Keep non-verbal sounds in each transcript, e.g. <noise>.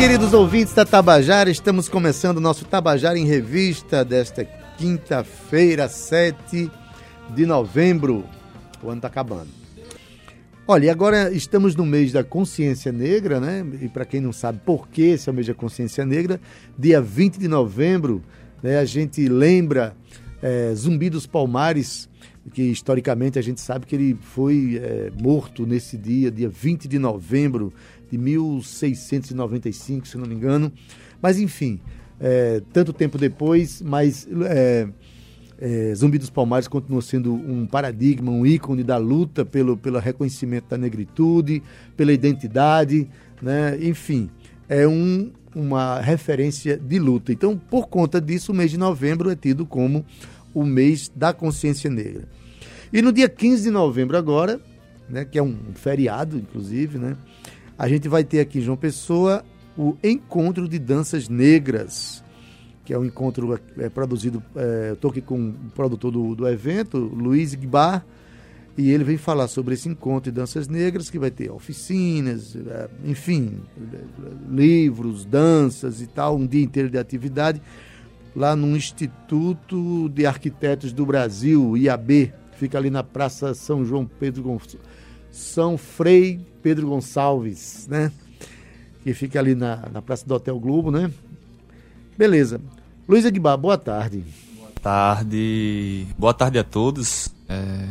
Queridos ouvintes da Tabajara, estamos começando o nosso Tabajara em Revista desta quinta-feira, 7 de novembro. O ano está acabando. Olha, agora estamos no mês da consciência negra, né? E para quem não sabe por que esse é o mês da consciência negra, dia 20 de novembro, né, a gente lembra é, Zumbi dos Palmares, que historicamente a gente sabe que ele foi é, morto nesse dia, dia 20 de novembro de 1695, se não me engano. Mas, enfim, é, tanto tempo depois, mas é, é, Zumbi dos Palmares continua sendo um paradigma, um ícone da luta pelo, pelo reconhecimento da negritude, pela identidade, né? enfim, é um, uma referência de luta. Então, por conta disso, o mês de novembro é tido como o mês da consciência negra. E no dia 15 de novembro agora, né, que é um feriado, inclusive, né, a gente vai ter aqui em João Pessoa o Encontro de Danças Negras, que é um encontro é, produzido, é, estou aqui com o produtor do, do evento, Luiz Guibar, e ele vem falar sobre esse encontro de danças negras, que vai ter oficinas, é, enfim, livros, danças e tal, um dia inteiro de atividade, lá no Instituto de Arquitetos do Brasil, IAB, fica ali na Praça São João Pedro Gonçalves. São Frei Pedro Gonçalves, né? Que fica ali na, na Praça do Hotel Globo, né? Beleza. Luiz Aguibar, boa tarde. Boa tarde. Boa tarde a todos é,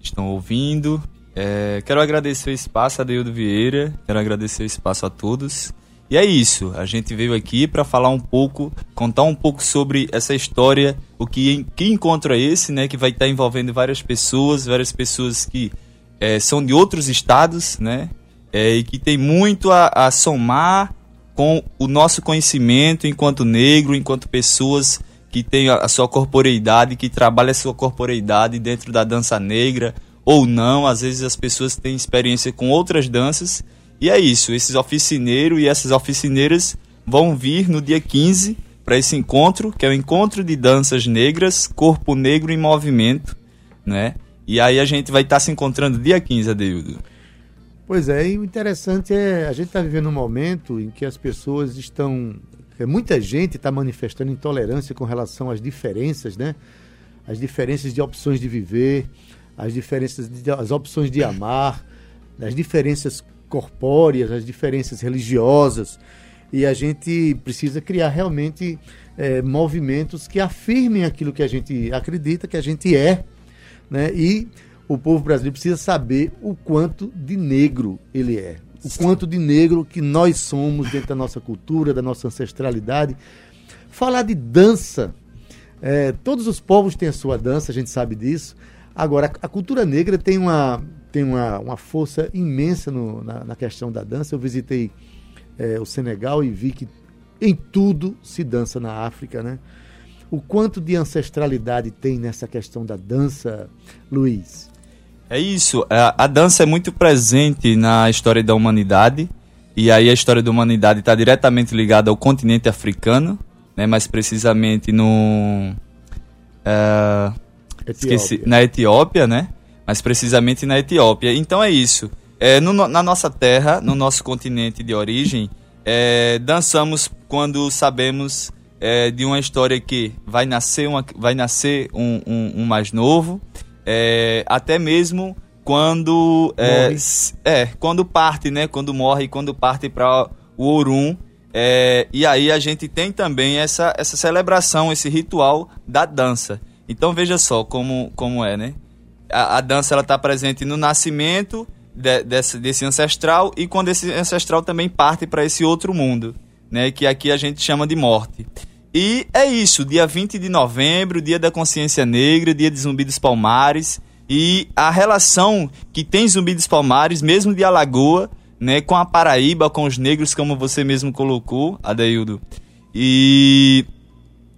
estão ouvindo. É, quero agradecer o espaço a Deildo Vieira, quero agradecer o espaço a todos. E é isso, a gente veio aqui para falar um pouco, contar um pouco sobre essa história, o que, que encontro é esse, né, que vai estar envolvendo várias pessoas, várias pessoas que é, são de outros estados, né? É, e que tem muito a, a, somar com o nosso conhecimento enquanto negro, enquanto pessoas que têm a, a sua corporeidade, que trabalham a sua corporeidade dentro da dança negra ou não. Às vezes as pessoas têm experiência com outras danças. E é isso, esses oficineiros e essas oficineiras vão vir no dia 15 para esse encontro, que é o encontro de danças negras, corpo negro em movimento, né? E aí a gente vai estar tá se encontrando dia 15, Adeildo. Pois é, e o interessante é, a gente está vivendo um momento em que as pessoas estão. É, muita gente está manifestando intolerância com relação às diferenças, né? As diferenças de opções de viver, as diferenças, de, as opções de amar, as diferenças corpóreas, as diferenças religiosas. E a gente precisa criar realmente é, movimentos que afirmem aquilo que a gente acredita, que a gente é né? E o povo brasileiro precisa saber o quanto de negro ele é, o quanto de negro que nós somos dentro da nossa cultura, da nossa ancestralidade. Falar de dança, é, todos os povos têm a sua dança, a gente sabe disso. Agora, a, cultura negra tem uma, tem uma, uma força imensa no, na, na, questão da dança. Eu visitei é, o Senegal e vi que em tudo se dança na África, né? O quanto de ancestralidade tem nessa questão da dança, Luiz? É isso. A, a dança é muito presente na história da humanidade. E aí a história da humanidade está diretamente ligada ao continente africano, né? mais precisamente no. Uh, esqueci, na Etiópia, né? Mais precisamente na Etiópia. Então é isso. É, no, na nossa terra, no nosso continente de origem, é, dançamos quando sabemos é, de uma história que vai nascer, uma, vai nascer um, um, um mais novo, é, até mesmo quando é, é, quando parte, né? Quando morre, quando parte para o Orum. É, e aí a gente tem também essa, essa celebração, esse ritual da dança. Então veja só como, como é, né? A, a dança ela está presente no nascimento de, desse, desse ancestral e quando esse ancestral também parte para esse outro mundo, né? Que aqui a gente chama de morte. E é isso, dia 20 de novembro, dia da consciência negra, dia de Zumbi dos Palmares. E a relação que tem Zumbi dos Palmares, mesmo de Alagoa, né, com a Paraíba, com os negros, como você mesmo colocou, Adeildo. E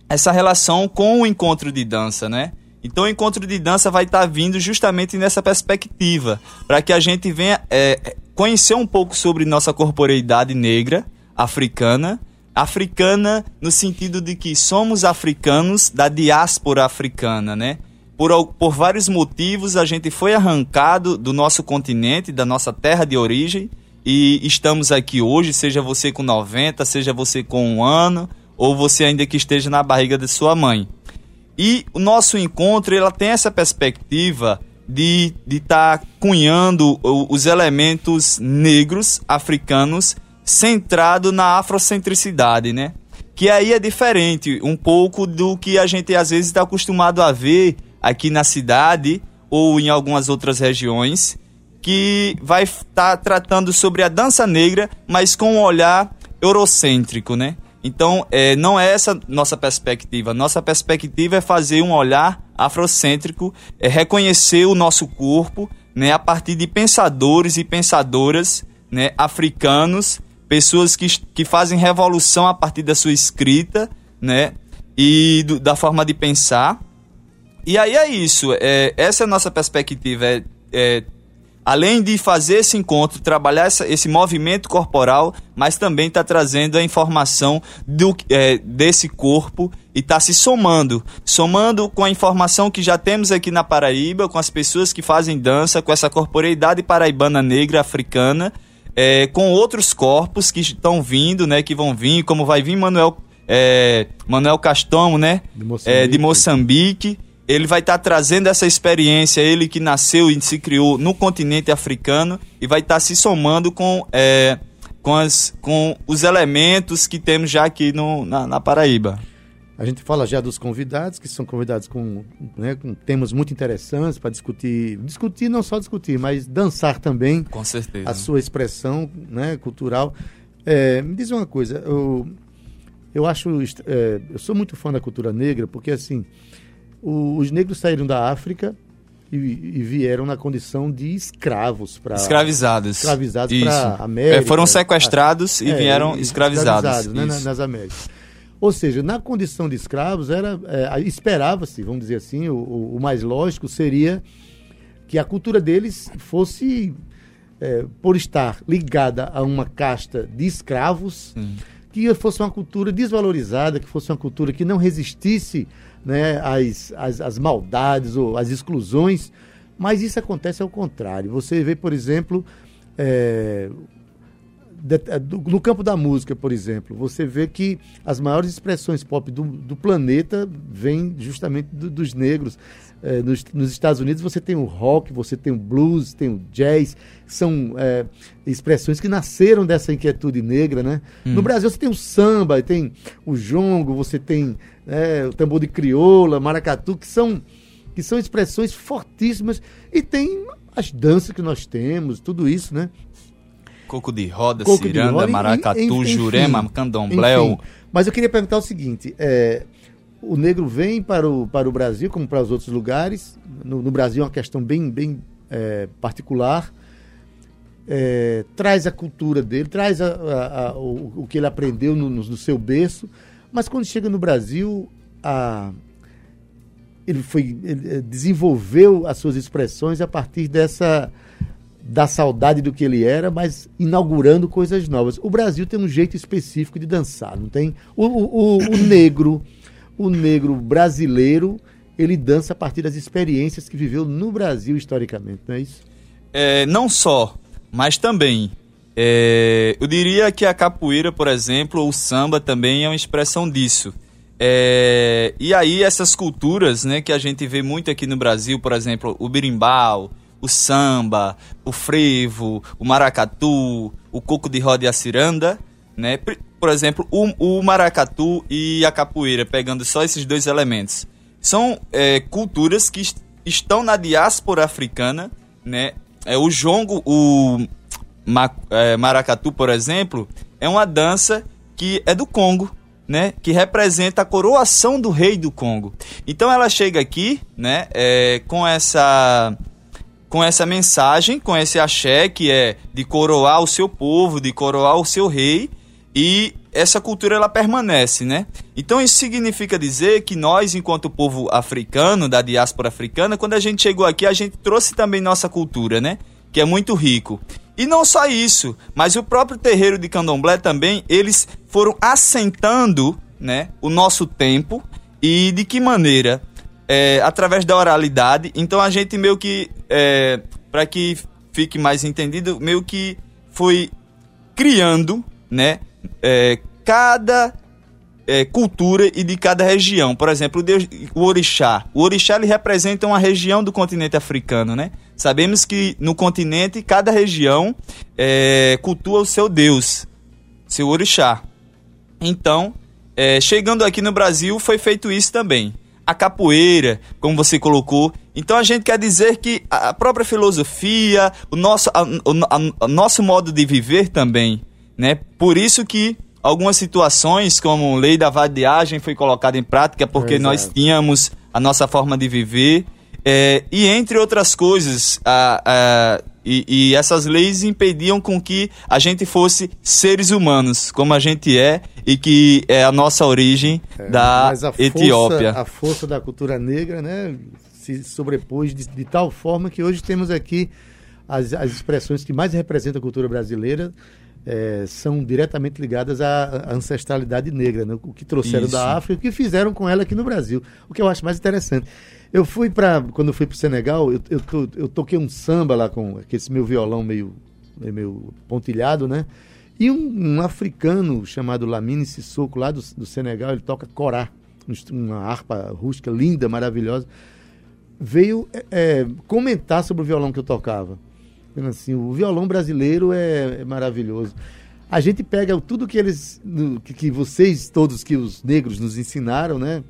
essa relação com o encontro de dança, né? Então o encontro de dança vai estar tá vindo justamente nessa perspectiva, para que a gente venha é, conhecer um pouco sobre nossa corporeidade negra, africana, africana no sentido de que somos africanos da diáspora africana, né? Por, por vários motivos a gente foi arrancado do nosso continente, da nossa terra de origem, e estamos aqui hoje, seja você com 90, seja você com um ano, ou você ainda que esteja na barriga de sua mãe. E o nosso encontro ela tem essa perspectiva de estar tá cunhando os elementos negros africanos centrado na afrocentricidade, né? Que aí é diferente um pouco do que a gente às vezes está acostumado a ver aqui na cidade ou em algumas outras regiões, que vai estar tá tratando sobre a dança negra, mas com um olhar eurocêntrico, né? Então, é, não é essa nossa perspectiva. Nossa perspectiva é fazer um olhar afrocêntrico, é reconhecer o nosso corpo, né, a partir de pensadores e pensadoras, né, africanos, pessoas que, que fazem revolução a partir da sua escrita, né, e do, da forma de pensar. E aí é isso. É, essa é a nossa perspectiva. É, é além de fazer esse encontro, trabalhar essa, esse movimento corporal, mas também está trazendo a informação do, é, desse corpo e está se somando, somando com a informação que já temos aqui na Paraíba, com as pessoas que fazem dança, com essa corporeidade paraibana negra africana, é, com outros corpos que estão vindo, né, que vão vir, como vai vir Manuel, é, Manuel Castomo, né, de Moçambique. É, de Moçambique ele vai estar tá trazendo essa experiência, ele que nasceu e se criou no continente africano, e vai estar tá se somando com, é, com, as, com os elementos que temos já aqui no, na, na Paraíba. A gente fala já dos convidados, que são convidados com, né, com temas muito interessantes para discutir, discutir não só discutir, mas dançar também. Com certeza. A sua expressão né, cultural. É, me diz uma coisa, eu, eu acho, é, eu sou muito fã da cultura negra, porque assim, o, os negros saíram da África e, e, vieram na condição de escravos para escravizados. Escravizados para América é, foram sequestrados a, e é, vieram escravizados, escravizados né, nas Américas. Ou seja na condição de escravos era é, esperava-se vamos dizer assim o, o, mais lógico seria que a cultura deles fosse é, por estar ligada a uma casta de escravos que fosse uma cultura desvalorizada que fosse uma cultura que não resistisse né, as, as, as maldades ou as exclusões, mas isso acontece ao contrário. Você vê, por exemplo, é, no campo da música, por exemplo, você vê que as maiores expressões pop do, do planeta vêm justamente do, dos negros. É, nos, nos, Estados Unidos você tem o rock, você tem o blues, tem o jazz, são é, expressões que nasceram dessa inquietude negra, né? Hum. No Brasil você tem o samba, tem o jongo, você tem é, o tambor de crioula, maracatu, que são, que são expressões fortíssimas e tem as danças que nós temos, tudo isso, né? Coco de roda, Coco ciranda, de roda, maracatu, enfim, jurema, candomblé. Enfim. Mas eu queria perguntar o seguinte, é, o negro vem para o, para o Brasil, como para os outros lugares. No, no Brasil é uma questão bem, bem é, particular. É, traz a cultura dele, traz a, a, a, o, o, que ele aprendeu no, no, no, seu berço, mas quando chega no Brasil, ele, foi, ele é, desenvolveu as suas expressões a partir dessa da saudade do que ele era, mas inaugurando coisas novas. O Brasil tem um jeito específico de dançar, não tem? o, o, o <coughs> negro o negro brasileiro ele dança a partir das experiências que viveu no Brasil historicamente, não é isso? É, não só, mas também. É, eu diria que a capoeira, por exemplo, ou o samba também é uma expressão disso. É, e aí essas culturas né, que a gente vê muito aqui no Brasil, por exemplo, o birimbau, o samba, o frevo, o maracatu, o coco de roda e a ciranda, né? Por exemplo, o, o maracatu e a capoeira, pegando só esses dois elementos. São é, culturas que est estão na diáspora africana, né? É, o jongo, o ma é, maracatu, por exemplo, é uma dança que é do Congo, né, que representa a coroação do rei do Congo. Então ela chega aqui, né, é, com essa com essa mensagem, com esse axé que é de coroar o seu povo, de coroar o seu rei, e essa cultura ela permanece, né? Então isso significa dizer que nós, enquanto povo africano, da diáspora africana, quando a gente chegou aqui, a gente trouxe também nossa cultura, né? Que é muito rico. E não só isso, mas o próprio terreiro de Candomblé também, eles foram assentando, né, o nosso tempo e de que maneira? É, através da oralidade. Então a gente meio que, é, para que fique mais entendido, meio que foi criando, né, é, cada é, cultura e de cada região. Por exemplo, o, Deus, o orixá. O orixá ele representa uma região do continente africano, né? Sabemos que no continente cada região é, cultua o seu deus, seu orixá. Então, é, chegando aqui no Brasil, foi feito isso também. A capoeira, como você colocou. Então a gente quer dizer que a própria filosofia, o nosso, a, a, a nosso modo de viver também né? Por isso que algumas situações, como lei da vadiagem, foi colocada em prática porque Exato. nós tínhamos a nossa forma de viver. É, e entre outras coisas, a, a, e, e, essas leis impediam com que a gente fosse seres humanos, como a gente é, e que é a nossa origem é, da a Etiópia. Força, a força da cultura negra né, se sobrepôs de, de tal forma que hoje temos aqui as, as expressões que mais representam a cultura brasileira é, são diretamente ligadas à ancestralidade negra, né? o que trouxeram Isso. da África e o que fizeram com ela aqui no Brasil. O que eu acho mais interessante. Eu fui para. Quando eu fui para o Senegal, eu, eu, to, eu, toquei um samba lá com esse meu violão meio, meio pontilhado, né? E um, um africano chamado Lamine Sissoko, lá do, do Senegal, ele toca corá, uma harpa rústica linda, maravilhosa, veio é, é, comentar sobre o violão que eu tocava. Assim, o violão brasileiro é, é maravilhoso. A gente pega tudo que eles, que, que, vocês todos, que os negros nos ensinaram, né?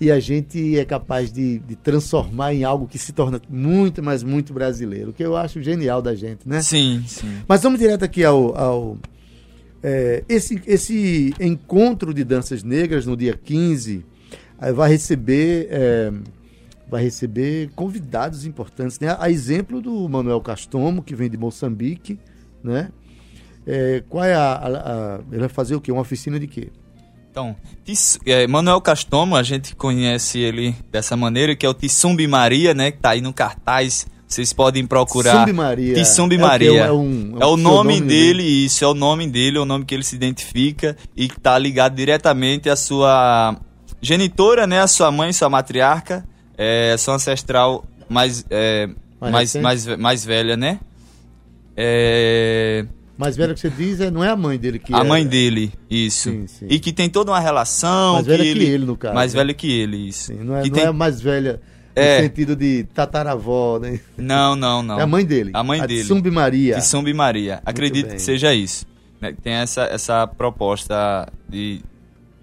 E a gente é capaz de, de, transformar em algo que se torna muito, mas muito brasileiro, que eu acho genial da gente, né? Sim, sim. Mas vamos direto aqui ao, ao é, esse, esse encontro de danças negras no dia 15 vai receber é, vai receber convidados importantes, né? A exemplo do Manuel Castomo, que vem de Moçambique, né? É, qual é a, a, a, Ele vai fazer o quê? Uma oficina de quê? Então, é, Manuel Castomo, a gente conhece ele dessa maneira, que é o Tissumbi Maria, né? Que tá aí no cartaz. Vocês podem procurar. Tissumbi Maria. Tissumbi é Maria. É, um, é, um é o nome dele, dele, isso, é o nome dele, é o nome que ele se identifica e que tá ligado diretamente à sua genitora, né? A sua mãe, sua matriarca é, sua ancestral mais, é, mais, mais, mais, mais velha, né? É... Mais velha que você diz é, não é a mãe dele que A é... mãe dele, isso. Sim, sim. E que tem toda uma relação. Mais velha que ele, que ele no caso. Mais né? velha que ele, isso. Sim, não é, que não tem... é mais velha no é. sentido de tataravó, né? Não, não, não. É a mãe dele. A mãe a dele. Tsumbi Maria. Tsumbi Maria. Acredito que seja isso. Né? Tem essa, essa proposta de,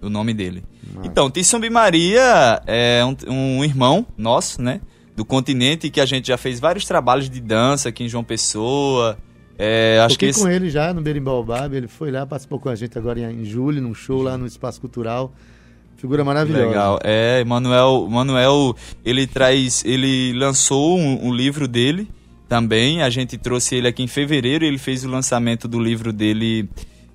do nome dele. Então, Tissumbi Maria é um, um, irmão nosso, né? Do continente, que a gente já fez vários trabalhos de dança aqui em João Pessoa. É, acho Toquei que com ele já no Berimbaubab, ele foi lá, participou com a gente agora em julho, num show lá no Espaço Cultural. Figura maravilhosa. Legal. É, Manuel, Manuel, ele traz, ele lançou um, um, livro dele também. A gente trouxe ele aqui em fevereiro. Ele fez o lançamento do livro dele,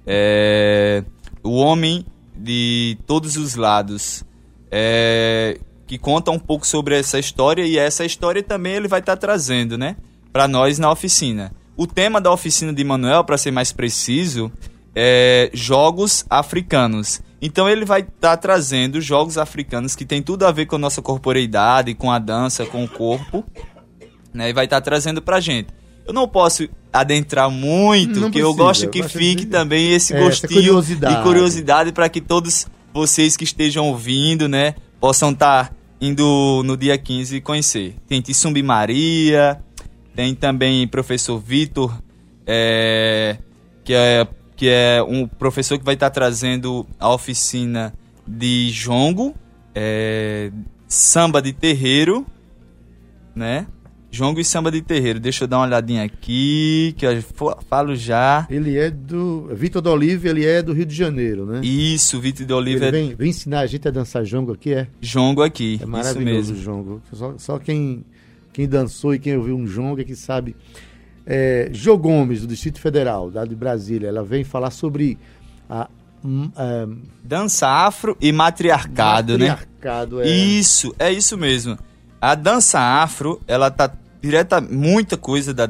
é, O Homem de todos os lados, é, que conta um pouco sobre essa história e essa história também ele vai estar tá trazendo, né, para nós na oficina. O tema da oficina de Manuel, para ser mais preciso, é jogos africanos. Então ele vai estar tá trazendo jogos africanos que tem tudo a ver com a nossa corporeidade, com a dança, com o corpo, né, e vai estar tá trazendo para gente. Eu não posso adentrar muito, porque eu gosto que fique também esse é, gostinho curiosidade. de curiosidade para que todos vocês que estejam ouvindo, né, possam estar tá indo no dia 15 conhecer. Tem Tissumbi Maria, tem também professor Vitor, é, que, é, que é um professor que vai estar tá trazendo a oficina de jongo, é, samba de terreiro, né? Jongo e Samba de Terreiro. Deixa eu dar uma olhadinha aqui, que eu falo já. Ele é do. Vitor do Olive, ele é do Rio de Janeiro, né? Isso, Vitor do Olive. Ele é... vem, vem ensinar a gente a dançar jongo aqui, é? Jongo aqui. É maravilhoso o jongo. Só, só, quem, quem dançou e quem ouviu um jongo é que sabe. É, Jô Gomes, do Distrito Federal, da de Brasília, ela vem falar sobre A, hum, é, dança afro e matriarcado, né? matriarcado né? É... Isso, é isso mesmo. A dança afro, ela tá direta muita coisa da,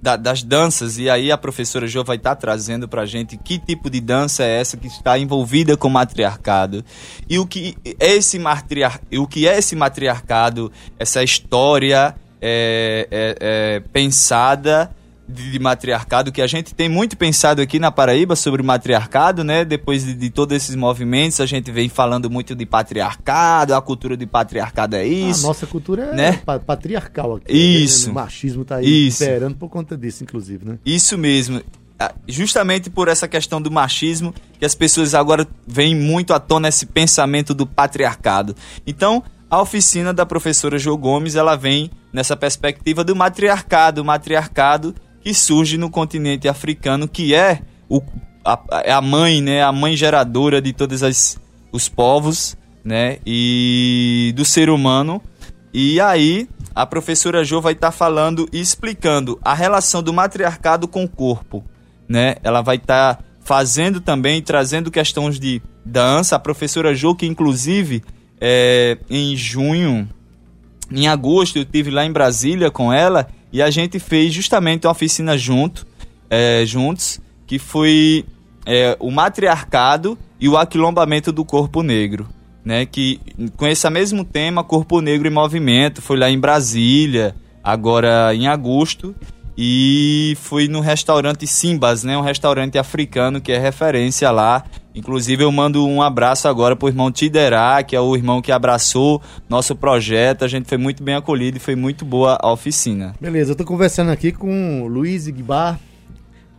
da, das danças, e aí a professora Jo vai estar tá trazendo para a gente que tipo de dança é essa que está envolvida com o matriarcado. E o que é esse, matriar, o que é esse matriarcado, essa história é, é, é pensada de, de, matriarcado, que a gente tem muito pensado aqui na Paraíba sobre matriarcado, né? Depois de, de, todos esses movimentos, a gente vem falando muito de patriarcado, a cultura de patriarcado é isso. A nossa cultura é né? patriarcal aqui. Isso. O machismo está aí isso. esperando por conta disso, inclusive, né? Isso mesmo. Ah, justamente por essa questão do machismo, que as pessoas agora veem muito à tona esse pensamento do patriarcado. Então, a oficina da professora Jo Gomes, ela vem nessa perspectiva do matriarcado, o matriarcado que surge no continente africano, que é o, a, a mãe, né, a mãe geradora de todos os povos, né, e do ser humano. E aí a professora Jo vai estar tá falando e explicando a relação do matriarcado com o corpo, né? Ela vai estar tá fazendo também, trazendo questões de dança. A professora Jo, que inclusive é, em junho, em agosto, eu tive lá em Brasília com ela e a gente fez justamente uma oficina junto, é, juntos, que foi é, o matriarcado e o aquilombamento do corpo negro. Né, que com esse mesmo tema, Corpo Negro em Movimento, foi lá em Brasília, agora em agosto, e fui no restaurante Simbas, né, um restaurante africano que é referência lá Inclusive, eu mando um abraço agora pro irmão Tiderá, que é o irmão que abraçou nosso projeto. A gente foi muito bem acolhido e foi muito boa a oficina. Beleza, eu tô conversando aqui com o Luiz Igbar.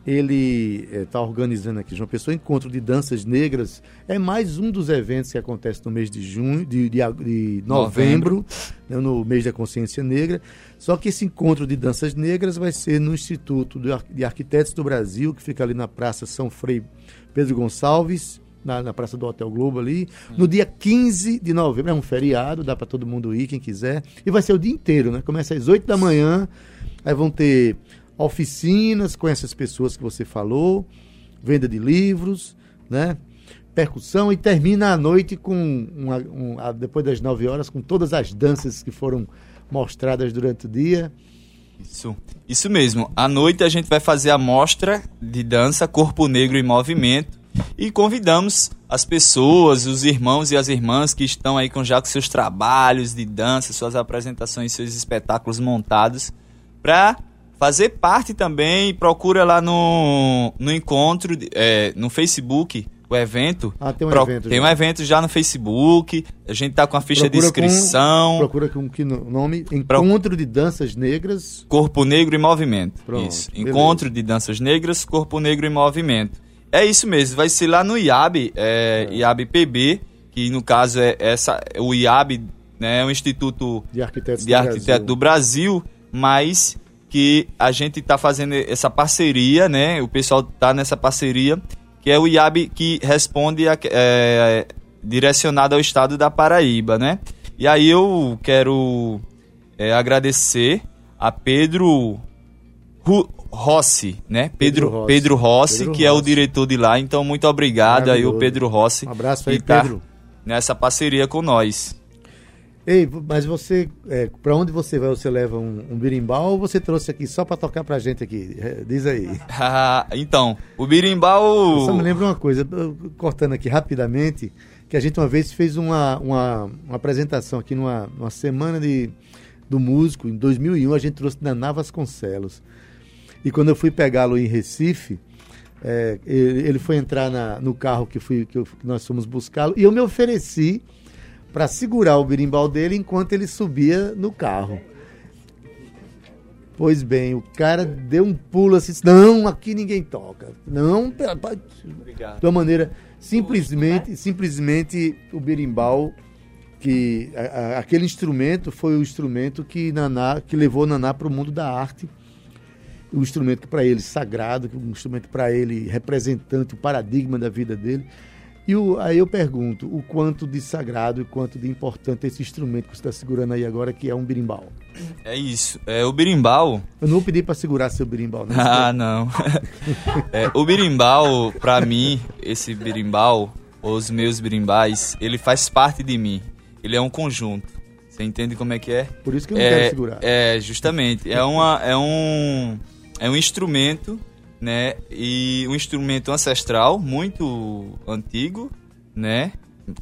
Ele está eh, é, organizando aqui João Pessoa Encontro de Danças Negras. É mais um dos eventos que acontece no mês de junho, de, de, de novembro, novembro. Né, no mês da consciência negra. Só que esse encontro de danças negras vai ser no Instituto de Arquitetos do Brasil, que fica ali na Praça São Frei Pedro Gonçalves, na, na, Praça do Hotel Globo ali, no dia 15 de novembro. É um feriado, dá para todo mundo ir, quem quiser. E vai ser o dia inteiro, né? Começa às 8 da manhã, aí vão ter oficinas com essas pessoas que você falou, venda de livros, né? Percussão e termina a noite com uma, um, depois das 9 horas com todas as danças que foram mostradas durante o dia. Isso, isso mesmo. À noite a gente vai fazer a mostra de dança Corpo Negro em Movimento e convidamos as pessoas, os irmãos e as irmãs que estão aí com já com seus trabalhos de dança, suas apresentações, seus espetáculos montados, para fazer parte também. Procura lá no, no encontro, é, no Facebook, o evento. Ah, tem um pro, evento. Tem já. um evento já no Facebook. A gente tá com a ficha procura de inscrição. Com, procura com que nome? Encontro Pro... de Danças Negras. Corpo Negro em Movimento. Pronto, isso. Beleza. Encontro de Danças Negras, Corpo Negro em Movimento. É isso mesmo. Vai ser lá no IAB, é, é. IAB PB, que no caso é essa, o IAB, né, é o Instituto de Arquitetos, de Arquiteto Brasil. do Brasil, mas que a gente está fazendo essa parceria, né? O pessoal está nessa parceria que é o IAB que responde a, é, direcionado ao estado da Paraíba, né? E aí eu quero é, agradecer a Pedro Ru Rossi, né? Pedro, Pedro Rossi, Pedro Rossi Pedro que Rossi. é o diretor de lá. Então, muito obrigado aí o Pedro Rossi. Um abraço aí, tá Pedro. Nessa parceria com nós. Ei, mas você, é, para onde você vai? Você leva um, um birimbau ou você trouxe aqui só para tocar pra gente aqui? É, diz aí. <laughs> Ah, então, o birimbau... Eu só me lembro uma coisa, cortando aqui rapidamente, que a gente uma vez fez uma, uma, uma apresentação aqui numa, numa semana de, do músico, em 2001, a gente trouxe Naná Vasconcelos. E quando eu fui pegá-lo em Recife, é, ele, ele, foi entrar na, no carro que, fui, que, eu, que nós fomos buscá-lo, e eu me ofereci para segurar o birimbau dele enquanto ele subia no carro. Pois bem, o cara deu um pulo assim, não, aqui ninguém toca. Não, Obrigado. de uma maneira simplesmente, simplesmente o berimbau que a, a, aquele instrumento foi o instrumento que Naná, que levou Naná para o mundo da arte. Um instrumento para ele sagrado, um instrumento para ele representante, o paradigma da vida dele. E o, aí eu pergunto, o quanto de sagrado e quanto de importante esse instrumento que você está segurando aí agora, que é um birimbau. É isso. É, o birimbau. Eu não vou pedir para segurar seu birimbau, né? <laughs> Ah, não. <laughs> é, o birimbau, para mim, esse birimbau, os meus birimbais, ele faz parte de mim. Ele é um conjunto. Você entende como é que é? Por isso que eu não é, quero segurar. É, justamente. É, uma, é, um, é um instrumento né? E um instrumento ancestral muito antigo, né?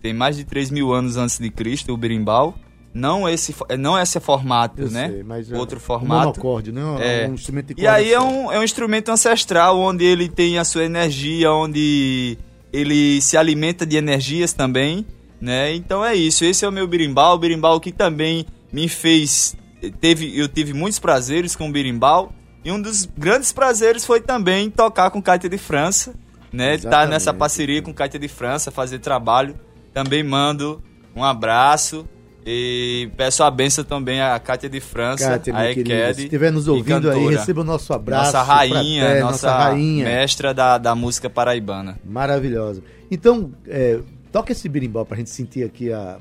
Tem mais de 3 mil anos antes de Cristo, o berimbau. Não esse, não esse formato, Eu né? Sei, mas é Outro é formato. Monocorde, né? É. Um instrumento de E aí é um, é um instrumento ancestral, onde ele tem a sua energia, onde ele se alimenta de energias também, né? Então é isso. Esse é o meu berimbau, o berimbau que também me fez teve eu tive muitos prazeres com o berimbau e um dos grandes prazeres foi também tocar com Caeta de França, né? Estar tá nessa parceria com Caeta de França, fazer trabalho. Também mando um abraço e peço a benção também à Cátia de França, Cátia, a Eked. Se estiver nos ouvindo aí, receba o nosso abraço. Nossa rainha, nossa, nossa, rainha. mestra da, da música paraibana. Maravilhosa. Então, é, toca esse birimbau pra gente sentir aqui a,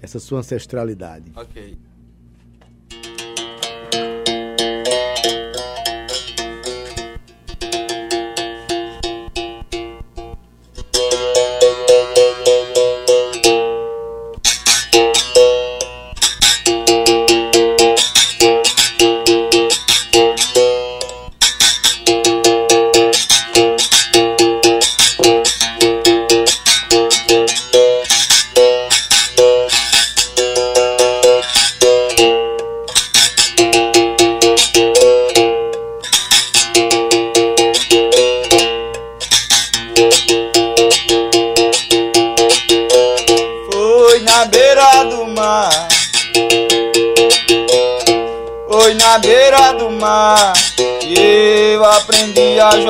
essa sua ancestralidade. Ok.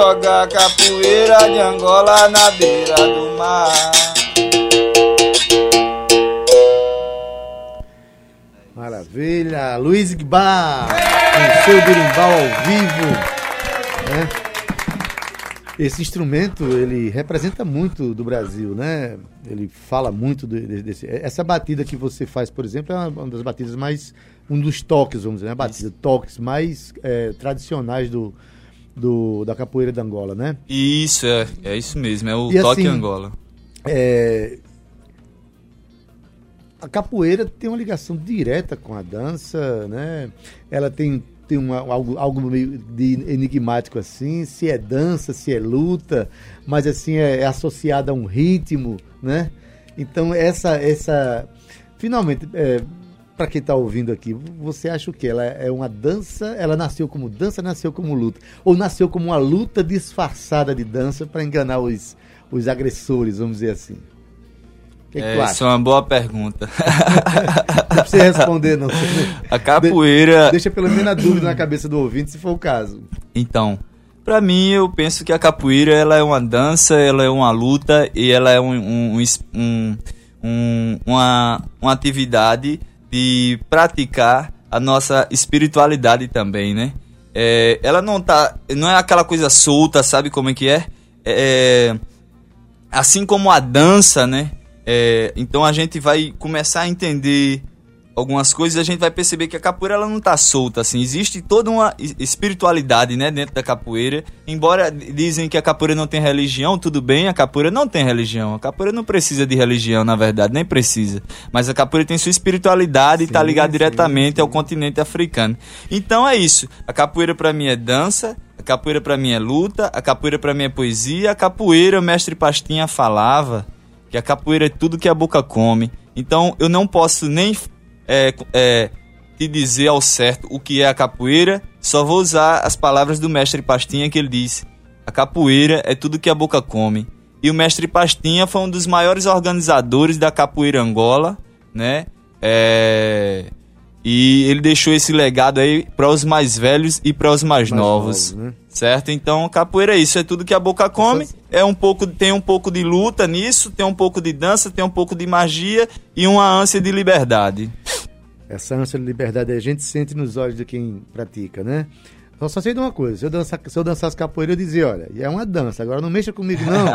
Jogar capoeira de Angola na beira do mar. Maravilha! Luiz Guibar, com seu berimbau ao vivo. Né? Esse instrumento, ele representa muito do Brasil, né? Ele fala muito desse... Essa batida que você faz, por exemplo, é uma das batidas mais... Um dos toques, vamos dizer, né? batida, toques mais é, tradicionais do, do, da capoeira de Angola, né? Isso, é, é isso mesmo, é o e toque assim, Angola. É, a capoeira tem uma ligação direta com a dança, né? Ela tem, tem uma, algo, algo meio de enigmático assim, se é dança, se é luta, mas assim é, é associada a um ritmo, né? Então essa essa finalmente é, para quem está ouvindo aqui, você acha o que? Ela é uma dança? Ela nasceu como dança, nasceu como luta? Ou nasceu como uma luta disfarçada de dança para enganar os, os agressores, vamos dizer assim? Que é, isso é uma boa pergunta. <laughs> não precisa responder, não. A capoeira. De, deixa pelo menos a dúvida na cabeça do ouvinte, se for o caso. Então, para mim, eu penso que a capoeira ela é uma dança, ela é uma luta e ela é um, um, um, um uma, uma atividade de praticar a nossa espiritualidade também, né? É, ela não tá, não é aquela coisa solta, sabe como é que é? é assim como a dança, né? É, então a gente vai começar a entender algumas coisas, a gente vai perceber que a capoeira ela não está solta, assim, existe toda uma espiritualidade, né, dentro da capoeira. Embora dizem que a capoeira não tem religião, tudo bem, a capoeira não tem religião. A capoeira não precisa de religião, na verdade, nem precisa. Mas a capoeira tem sua espiritualidade sim, e está ligada diretamente sim. ao continente africano. Então é isso. A capoeira para mim é dança, a capoeira para mim é luta, a capoeira para mim é poesia, a capoeira, o mestre Pastinha falava que a capoeira é tudo que a boca come. Então eu não posso nem é, é, te dizer ao certo o que é a capoeira, só vou usar as palavras do mestre Pastinha que ele disse: a capoeira é tudo que a boca come. E o mestre Pastinha foi um dos maiores organizadores da capoeira Angola, né? É... E ele deixou esse legado aí para os mais velhos e para os mais, mais, novos, novos né? certo? Então, capoeira é isso, é tudo que a boca come. É um pouco, tem um pouco de luta nisso, tem um pouco de dança, tem um pouco de magia e uma ânsia de liberdade. Essa ânsia de liberdade a gente sente nos olhos de quem pratica, né? Só, só sei de uma coisa, se eu, dançar, se eu dançasse capoeira, eu dizia, olha, é uma dança, agora não mexa comigo não.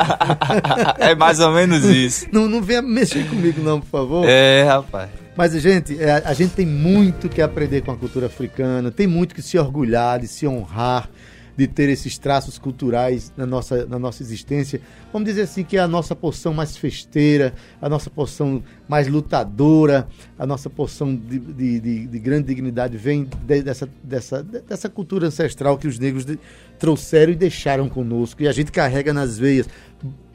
<laughs> é mais ou menos isso. <laughs> não, não venha mexer comigo não, por favor. É, rapaz. Mas, gente, é, a gente tem muito que aprender com a cultura africana, tem muito que se orgulhar, de se honrar, de ter esses traços culturais na nossa, na nossa existência. Vamos dizer assim que é a nossa porção mais festeira, a nossa porção mais lutadora, a nossa porção de, de, de, de grande dignidade vem de, dessa, dessa, dessa cultura ancestral que os negros trouxeram e deixaram conosco. E a gente carrega nas veias.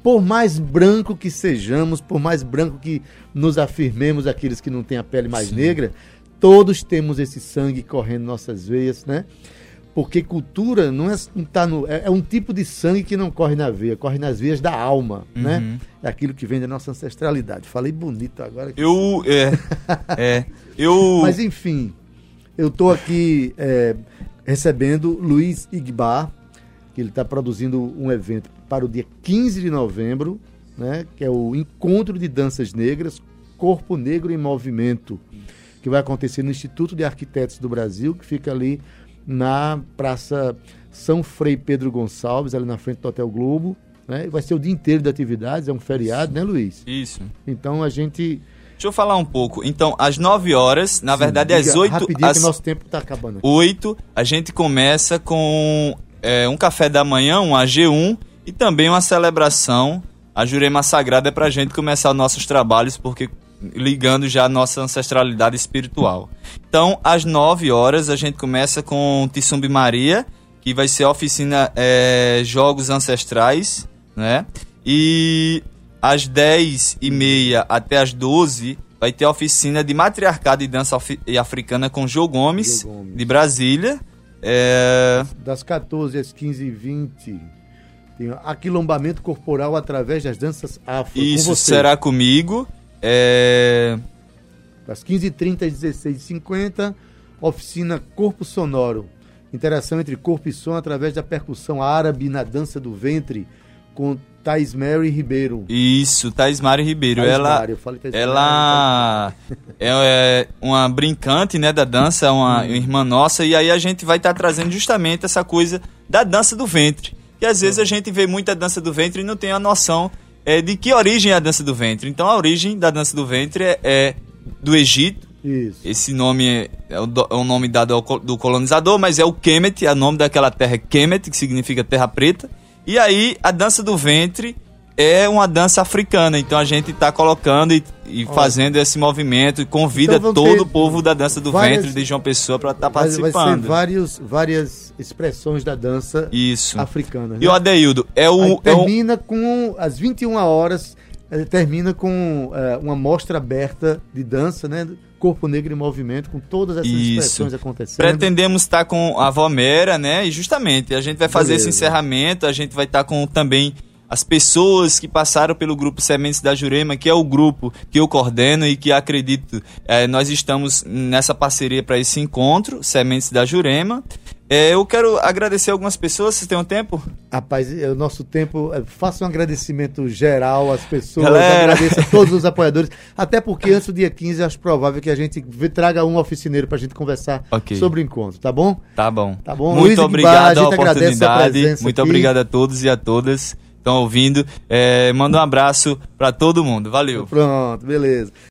Por mais branco que sejamos, por mais branco que nos afirmemos aqueles que não têm a pele mais Sim. negra, todos temos esse sangue correndo nossas veias, né? Porque cultura não é, tá no, é, é, um tipo de sangue que não corre na veia, corre nas veias da alma, né? uhum. né? É aquilo que vem da nossa ancestralidade. Falei bonito agora. Eu, é, <laughs> é, eu... Mas enfim, eu estou aqui é, recebendo Luiz Igbar, que ele está produzindo um evento para o dia 15 de novembro, né? Que é o Encontro de Danças Negras, Corpo Negro em Movimento, que vai acontecer no Instituto de Arquitetos do Brasil, que fica ali na Praça São Frei Pedro Gonçalves, ali na frente do Hotel Globo. Né? Vai ser o dia inteiro de atividades, é um feriado, né, Luiz? Isso. Então a gente. Deixa eu falar um pouco. Então, às 9 horas, na Sim, verdade, às 8 Rapidinho às... que nosso tempo está acabando. Aqui. 8, a gente começa com é, um café da manhã, um AG1 e também uma celebração. A Jurema Sagrada é para a gente começar os nossos trabalhos, porque ligando já a nossa ancestralidade espiritual. Então, às 9 horas, a gente começa com Tissumbi Maria, que vai ser a oficina é, Jogos Ancestrais, né? E às 10 e meia até às 12 vai ter a oficina de matriarcado e dança africana com João Gomes, Gomes. de Brasília. É... Das 14 às 15 e 20 tem aquilombamento corporal através das danças afro. Isso será comigo. É... Das 15h30 às 16h50, oficina Corpo Sonoro. Interação entre corpo e som através da percussão árabe na dança do ventre, com Thais Mary Ribeiro. Isso, Thais Mary Ribeiro. Thais ela ela <laughs> é, é, uma brincante né, da dança, uma, hum. irmã nossa, e aí a gente vai estar tá trazendo justamente essa coisa da dança do ventre. E às vezes a gente vê muita dança do ventre e não tem a noção é, de que origem é a dança do ventre. Então a origem da dança do ventre é, é do Egito. Isso. Esse nome é, é, o, é o nome dado ao, do colonizador, mas é o Kemet, é o nome daquela terra Kemet, que significa terra preta. E aí a dança do ventre é uma dança africana, então a gente está colocando e, e fazendo esse movimento e convida então todo o povo da dança do várias, ventre de João Pessoa para estar tá participando. Vai ser vários, várias expressões da dança Isso. africana. Né? E o Adeildo, é o. Aí termina é o... com às 21 horas, eh, termina com uh, uma mostra aberta de dança, né? Corpo Negro em Movimento, com todas essas Isso. expressões acontecendo. Pretendemos estar com a Vomera, né? E justamente a gente vai fazer Beleza. esse encerramento, a gente vai estar com também as pessoas que passaram pelo grupo Sementes da Jurema, que é o grupo que eu coordeno e que acredito é, nós estamos nessa parceria para esse encontro, Sementes da Jurema. É, eu quero agradecer algumas pessoas, vocês têm um tempo? Rapaz, o nosso tempo, é, faça um agradecimento geral às pessoas, Galera. agradeço a <laughs> todos os apoiadores, até porque antes do dia 15 acho provável que a gente traga um oficineiro para a gente conversar okay. sobre o encontro, tá bom? Tá bom. Tá bom. Muito Luiz obrigado pela oportunidade, muito aqui. obrigado a todos e a todas estão ouvindo. É, manda um abraço para todo mundo. Valeu. Pronto, beleza.